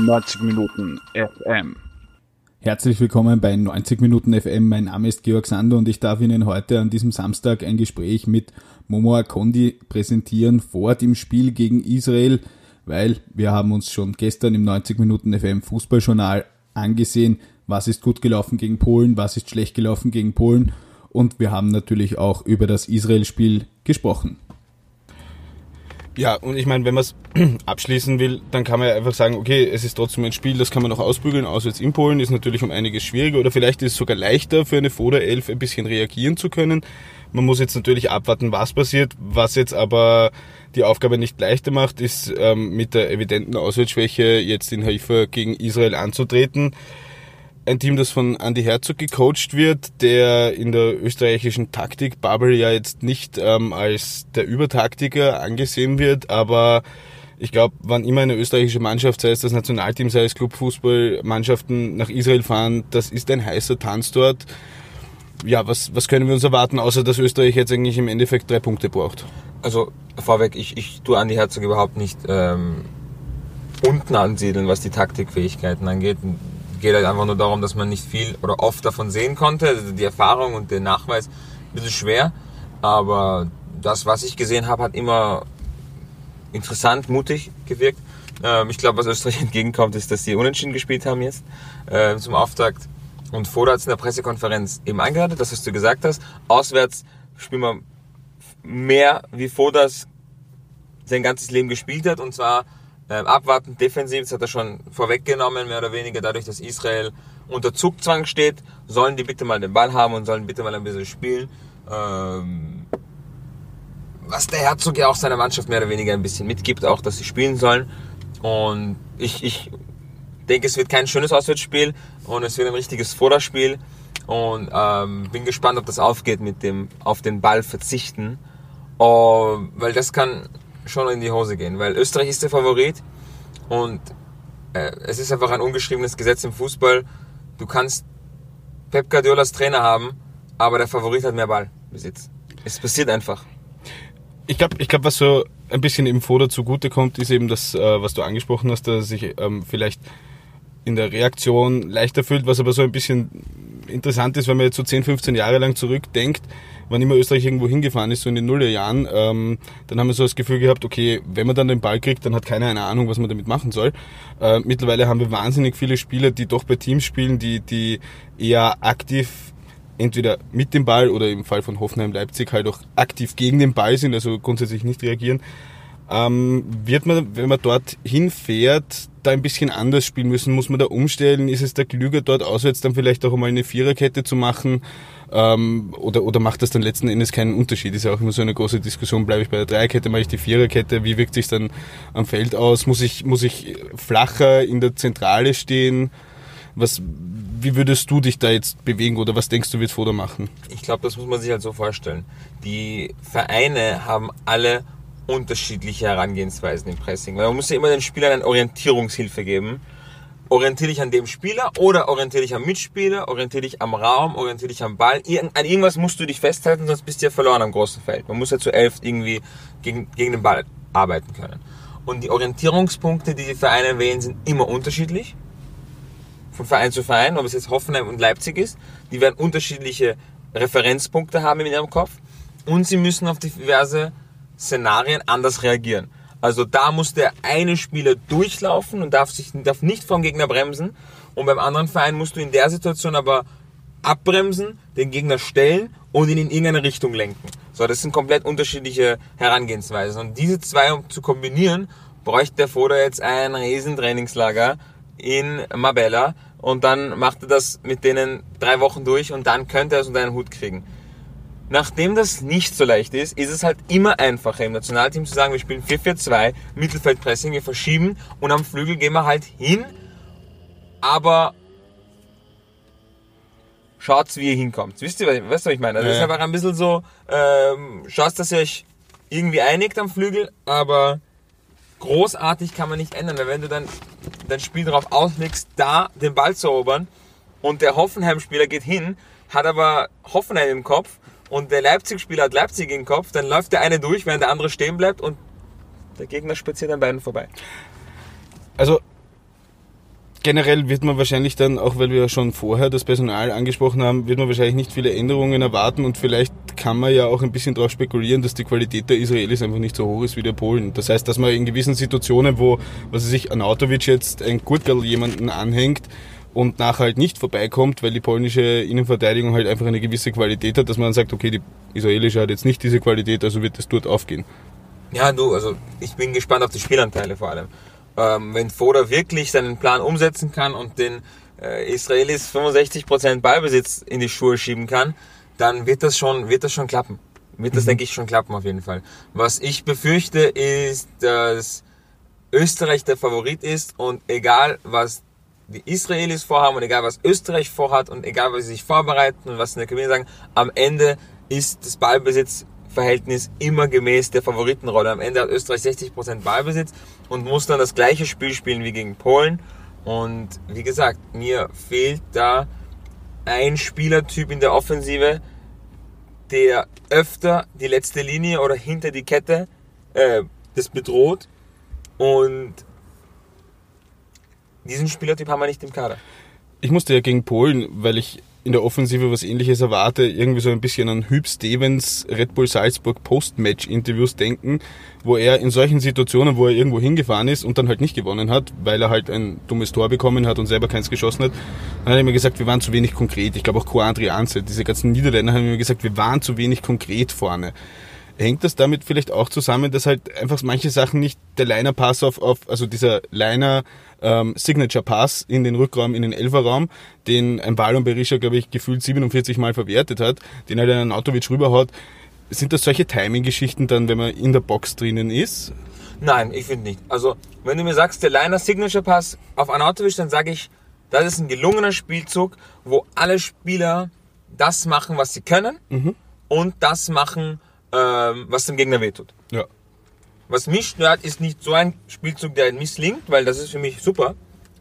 90 Minuten FM. Herzlich willkommen bei 90 Minuten FM. Mein Name ist Georg Sander und ich darf Ihnen heute an diesem Samstag ein Gespräch mit Momo Akondi präsentieren vor dem Spiel gegen Israel, weil wir haben uns schon gestern im 90 Minuten FM Fußballjournal angesehen, was ist gut gelaufen gegen Polen, was ist schlecht gelaufen gegen Polen und wir haben natürlich auch über das Israel-Spiel gesprochen. Ja, und ich meine, wenn man es abschließen will, dann kann man ja einfach sagen, okay, es ist trotzdem ein Spiel, das kann man noch ausbügeln. Auswärts in Polen ist natürlich um einiges schwieriger oder vielleicht ist es sogar leichter für eine Foda-Elf ein bisschen reagieren zu können. Man muss jetzt natürlich abwarten, was passiert. Was jetzt aber die Aufgabe nicht leichter macht, ist ähm, mit der evidenten Auswärtsschwäche jetzt in Haifa gegen Israel anzutreten ein Team, das von Andy Herzog gecoacht wird, der in der österreichischen Taktik-Bubble ja jetzt nicht ähm, als der Übertaktiker angesehen wird, aber ich glaube, wann immer eine österreichische Mannschaft, sei es das Nationalteam, sei es Clubfußballmannschaften nach Israel fahren, das ist ein heißer Tanz dort. Ja, was, was können wir uns erwarten, außer dass Österreich jetzt eigentlich im Endeffekt drei Punkte braucht? Also vorweg, ich, ich tue Andi Herzog überhaupt nicht ähm, unten ansiedeln, was die Taktikfähigkeiten angeht geht halt einfach nur darum, dass man nicht viel oder oft davon sehen konnte. Also die Erfahrung und der Nachweis ein bisschen schwer. Aber das, was ich gesehen habe, hat immer interessant, mutig gewirkt. Ähm, ich glaube, was Österreich entgegenkommt, ist, dass sie unentschieden gespielt haben jetzt äh, zum Auftakt. Und Foda hat es in der Pressekonferenz eben eingeladen, das was du gesagt hast. Auswärts spielen wir mehr, wie Fodas sein ganzes Leben gespielt hat. Und zwar ähm, abwarten, defensiv, das hat er schon vorweggenommen, mehr oder weniger dadurch, dass Israel unter Zugzwang steht, sollen die bitte mal den Ball haben und sollen bitte mal ein bisschen spielen. Ähm, was der Herzog ja auch seiner Mannschaft mehr oder weniger ein bisschen mitgibt, auch dass sie spielen sollen. Und ich, ich denke, es wird kein schönes Auswärtsspiel und es wird ein richtiges Vorderspiel. Und ähm, bin gespannt, ob das aufgeht mit dem auf den Ball verzichten. Oh, weil das kann schon in die Hose gehen, weil Österreich ist der Favorit und äh, es ist einfach ein ungeschriebenes Gesetz im Fußball. Du kannst Pep Guardiolas Trainer haben, aber der Favorit hat mehr Ballbesitz. Es passiert einfach. Ich glaube, ich glaub, was so ein bisschen im Foda zugute kommt, ist eben das, äh, was du angesprochen hast, dass sich ähm, vielleicht in der Reaktion leichter fühlt, was aber so ein bisschen interessant ist, wenn man jetzt so 10, 15 Jahre lang zurückdenkt, wann immer Österreich irgendwo hingefahren ist, so in den Nullerjahren, ähm, dann haben wir so das Gefühl gehabt, okay, wenn man dann den Ball kriegt, dann hat keiner eine Ahnung, was man damit machen soll. Äh, mittlerweile haben wir wahnsinnig viele Spieler, die doch bei Teams spielen, die, die eher aktiv entweder mit dem Ball oder im Fall von Hoffenheim Leipzig halt auch aktiv gegen den Ball sind, also grundsätzlich nicht reagieren. Ähm, wird man, wenn man dort hinfährt, da ein bisschen anders spielen müssen? Muss man da umstellen? Ist es da klüger, dort auswärts dann vielleicht auch einmal eine Viererkette zu machen? Ähm, oder, oder macht das dann letzten Endes keinen Unterschied? Ist ja auch immer so eine große Diskussion. Bleibe ich bei der Dreierkette, mache ich die Viererkette? Wie wirkt sich dann am Feld aus? Muss ich, muss ich flacher in der Zentrale stehen? Was, wie würdest du dich da jetzt bewegen oder was denkst du, wird Foda machen? Ich glaube, das muss man sich halt so vorstellen. Die Vereine haben alle unterschiedliche Herangehensweisen im Pressing. Weil man muss ja immer den Spielern eine Orientierungshilfe geben. Orientiere dich an dem Spieler oder orientiere dich am Mitspieler, orientiere dich am Raum, orientiere dich am Ball. an irgendwas musst du dich festhalten, sonst bist du ja verloren am großen Feld. Man muss ja zu elf irgendwie gegen, gegen den Ball arbeiten können. Und die Orientierungspunkte, die die Vereine wählen, sind immer unterschiedlich. Von Verein zu Verein, ob es jetzt Hoffenheim und Leipzig ist. Die werden unterschiedliche Referenzpunkte haben in ihrem Kopf. Und sie müssen auf diverse Szenarien anders reagieren. Also da muss der eine Spieler durchlaufen und darf, sich, darf nicht vom Gegner bremsen. Und beim anderen Verein musst du in der Situation aber abbremsen, den Gegner stellen und ihn in irgendeine Richtung lenken. So, das sind komplett unterschiedliche Herangehensweisen. Und diese zwei um zu kombinieren, bräuchte der Foda jetzt ein Riesentrainingslager in Mabella und dann macht er das mit denen drei Wochen durch und dann könnte er es unter einen Hut kriegen. Nachdem das nicht so leicht ist, ist es halt immer einfacher im Nationalteam zu sagen, wir spielen 4-4-2, Mittelfeldpressing, wir verschieben und am Flügel gehen wir halt hin, aber schaut, wie ihr hinkommt. Wisst ihr, weißt du, was ich meine? Also ja. Das ist einfach ein bisschen so, ähm, schaut, dass ihr euch irgendwie einigt am Flügel, aber großartig kann man nicht ändern, weil wenn du dann dein Spiel darauf auslegst, da den Ball zu erobern und der Hoffenheim-Spieler geht hin, hat aber Hoffenheim im Kopf und der Leipzig-Spieler hat Leipzig im Kopf, dann läuft der eine durch, während der andere stehen bleibt und der Gegner spaziert an beiden vorbei. Also, generell wird man wahrscheinlich dann, auch weil wir schon vorher das Personal angesprochen haben, wird man wahrscheinlich nicht viele Änderungen erwarten und vielleicht kann man ja auch ein bisschen darauf spekulieren, dass die Qualität der Israelis einfach nicht so hoch ist wie der Polen. Das heißt, dass man in gewissen Situationen, wo, was weiß ich, Anautovic jetzt ein Gurtgel jemanden anhängt und nachher halt nicht vorbeikommt, weil die polnische Innenverteidigung halt einfach eine gewisse Qualität hat, dass man dann sagt, okay, die israelische hat jetzt nicht diese Qualität, also wird es dort aufgehen. Ja, du, also ich bin gespannt auf die Spielanteile vor allem. Ähm, wenn Foda wirklich seinen Plan umsetzen kann und den äh, Israelis 65% Ballbesitz in die Schuhe schieben kann, dann wird das schon, wird das schon klappen. Wird das, denke ich, schon klappen auf jeden Fall. Was ich befürchte, ist, dass Österreich der Favorit ist und egal was die Israelis vorhaben und egal was Österreich vorhat und egal was sie sich vorbereiten und was in der Kabine sagen, am Ende ist das Ballbesitzverhältnis immer gemäß der Favoritenrolle. Am Ende hat Österreich 60% Ballbesitz und muss dann das gleiche Spiel spielen wie gegen Polen. Und wie gesagt, mir fehlt da ein Spielertyp in der Offensive, der öfter die letzte Linie oder hinter die Kette äh, das bedroht. Und diesen Spielertyp haben wir nicht im Kader. Ich musste ja gegen Polen, weil ich in der Offensive was ähnliches erwarte, irgendwie so ein bisschen an Hüb Stevens Red Bull Salzburg Post-Match-Interviews denken, wo er in solchen Situationen, wo er irgendwo hingefahren ist und dann halt nicht gewonnen hat, weil er halt ein dummes Tor bekommen hat und selber keins geschossen hat, dann hat er mir gesagt, wir waren zu wenig konkret. Ich glaube auch Coandri Anse, diese ganzen Niederländer haben mir gesagt, wir waren zu wenig konkret vorne. Hängt das damit vielleicht auch zusammen, dass halt einfach manche Sachen nicht der Liner Pass auf, auf also dieser Liner ähm, Signature Pass in den Rückraum, in den Elferraum, den ein Ballon Berisha, glaube ich, gefühlt 47 Mal verwertet hat, den halt ein Autovic rüberhaut. Sind das solche Timing-Geschichten dann, wenn man in der Box drinnen ist? Nein, ich finde nicht. Also, wenn du mir sagst, der Liner Signature Pass auf Anatovic, dann sage ich, das ist ein gelungener Spielzug, wo alle Spieler das machen, was sie können und das machen, ähm, was dem Gegner wehtut. Ja. Was mich stört, ist nicht so ein Spielzug, der misslingt, weil das ist für mich super.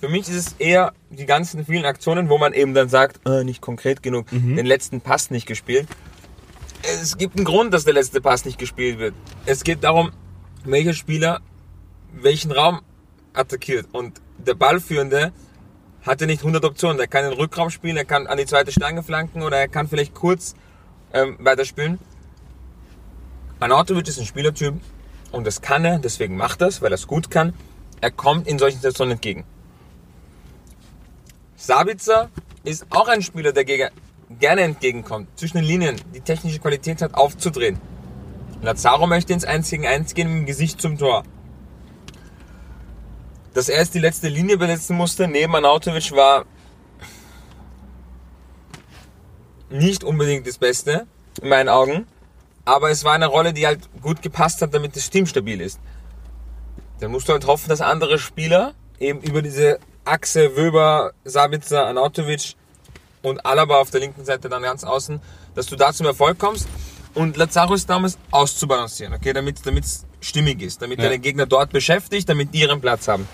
Für mich ist es eher die ganzen vielen Aktionen, wo man eben dann sagt, äh, nicht konkret genug, den letzten Pass nicht gespielt. Es gibt einen Grund, dass der letzte Pass nicht gespielt wird. Es geht darum, welcher Spieler welchen Raum attackiert. Und der Ballführende hatte nicht 100 Optionen. Er kann den Rückraum spielen, er kann an die zweite Stange flanken oder er kann vielleicht kurz ähm, weiterspielen. Arnautovic ist ein Spielertyp und das kann er, deswegen macht er es, weil er es gut kann. Er kommt in solchen Situationen entgegen. Sabitzer ist auch ein Spieler, der gerne entgegenkommt, zwischen den Linien die technische Qualität hat, aufzudrehen. Lazaro möchte ins 1 gegen 1 gehen mit dem Gesicht zum Tor. Dass er jetzt die letzte Linie besetzen musste, neben Arnautovic, war nicht unbedingt das Beste, in meinen Augen. Aber es war eine Rolle, die halt gut gepasst hat, damit das Team stabil ist. Dann musst du halt hoffen, dass andere Spieler eben über diese Achse Wöber, Sabitzer, Anautovic und Alaba auf der linken Seite dann ganz außen, dass du da zum Erfolg kommst. Und Lazaro ist damals auszubalancieren, okay, damit es stimmig ist, damit Ja. den Gegner dort beschäftigt, damit die ihren Platz haben.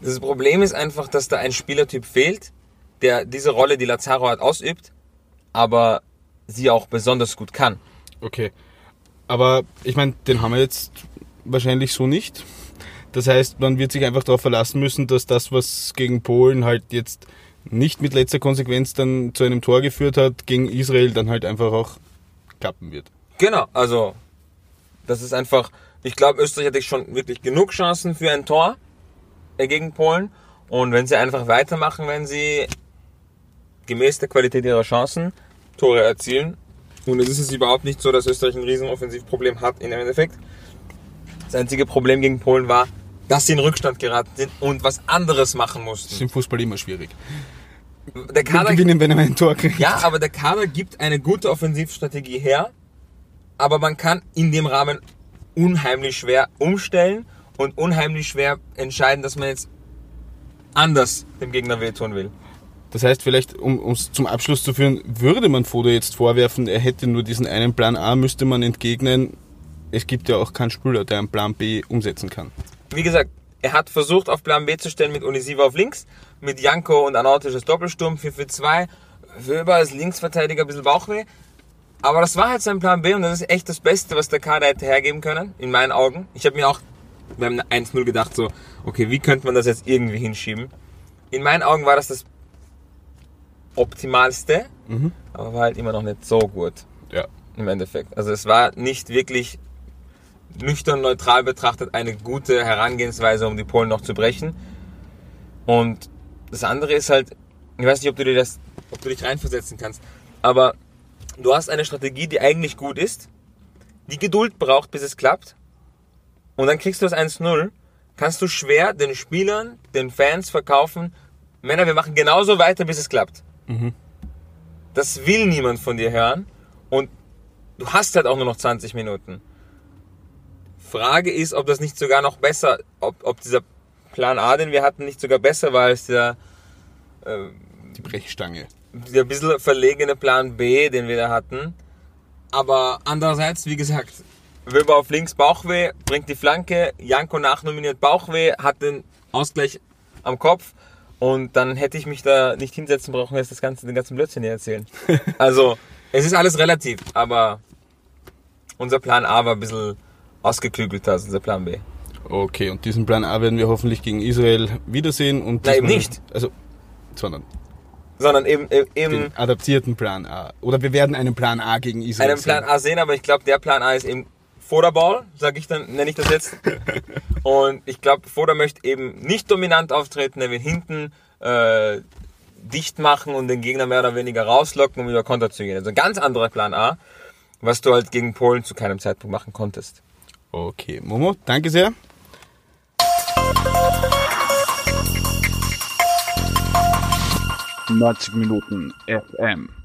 Das Problem ist einfach, dass da ein Spielertyp fehlt, der diese Rolle, die Lazaro hat, ausübt, aber sie auch besonders gut kann. Okay. Aber ich meine, den haben wir jetzt wahrscheinlich so nicht. Das heißt, man wird sich einfach darauf verlassen müssen, dass das, was gegen Polen halt jetzt nicht mit letzter Konsequenz dann zu einem Tor geführt hat, gegen Israel dann halt einfach auch klappen wird. Genau, also das ist einfach, ich glaube, Österreich hatte schon wirklich genug Chancen für ein Tor äh, gegen Polen. Und wenn sie einfach weitermachen, wenn sie gemäß der Qualität ihrer Chancen Tore erzielen. Und es ist es überhaupt nicht so, dass Österreich ein Riesenoffensivproblem hat im Endeffekt. Das einzige Problem gegen Polen war, dass sie in Rückstand geraten sind und was anderes machen Das mussten. ist im Fußball immer schwierig. Der Kader, Gewinnen, wenn er ein Tor kriegt. ja, aber der Kader gibt eine gute Offensivstrategie her, aber man kann in dem Rahmen unheimlich schwer umstellen und unheimlich schwer entscheiden, dass man jetzt anders dem Gegner wehtun will. Das heißt, vielleicht, um es zum Abschluss zu führen, würde man Foda jetzt vorwerfen, er hätte nur diesen einen Plan A, müsste man entgegnen, es gibt ja auch keinen Spieler, der einen Plan B umsetzen kann. Wie gesagt, er hat versucht, auf Plan B zu stellen mit Unisiva auf links, mit Janko und Anautic als Doppelsturm 4 für 2, Wöber als Linksverteidiger ein bisschen Bauchweh. Aber das war halt sein Plan B und das ist echt das Beste, was der Kader hätte hergeben können, in meinen Augen. Ich habe mir auch haben 1-0 gedacht so, okay, wie könnte man das jetzt irgendwie hinschieben? In meinen Augen war das das optimalste, aber war halt immer noch nicht so gut Ja. im Endeffekt. Also es war nicht wirklich nüchtern neutral betrachtet eine gute Herangehensweise, um die Polen noch zu brechen. Und das andere ist halt, ich weiß nicht, ob du dir das, ob du dich reinversetzen kannst, aber du hast eine Strategie, die eigentlich gut ist, die Geduld braucht, bis es klappt. Und dann kriegst du das 1-0, kannst du schwer den Spielern, den Fans verkaufen, Männer, wir machen genauso weiter, bis es klappt. Das will niemand von dir hören. Und du hast halt auch nur noch 20 Minuten. Frage ist, ob das nicht sogar noch besser, ob, ob dieser Plan A, den wir hatten, nicht sogar besser war als der, Die Brechstange. der bisschen verlegene Plan B, den wir da hatten. Aber andererseits, wie gesagt, Wilber auf links Bauchweh, bringt die Flanke, Janko nachnominiert Bauchweh, hat den Ausgleich am Kopf und dann hätte ich mich da nicht hinsetzen brauchen, jetzt das ganze, den ganzen Blödsinn hier erzählen. Also, es ist alles relativ, aber unser Plan A war ein bisschen ausgeklügelter als unser Plan B. Okay, und diesen Plan A werden wir hoffentlich gegen Israel wiedersehen. Und Nein, eben nicht. Also, sondern Sondern eben, eben den adaptierten Plan A. Oder wir werden einen Plan A gegen Israel einen Plan sehen. A sehen, aber ich glaube, der Plan A ist eben Vorderball, sage ich dann, nenne ich das jetzt. Und ich glaube, Foda möchte eben nicht dominant auftreten, er will hinten äh, dicht machen und den Gegner mehr oder weniger rauslocken, um über Konter zu gehen. Also ein ganz anderer Plan A, was du halt gegen Polen zu keinem Zeitpunkt machen konntest. Okay, Momo, danke sehr. Neunzig Minuten FM.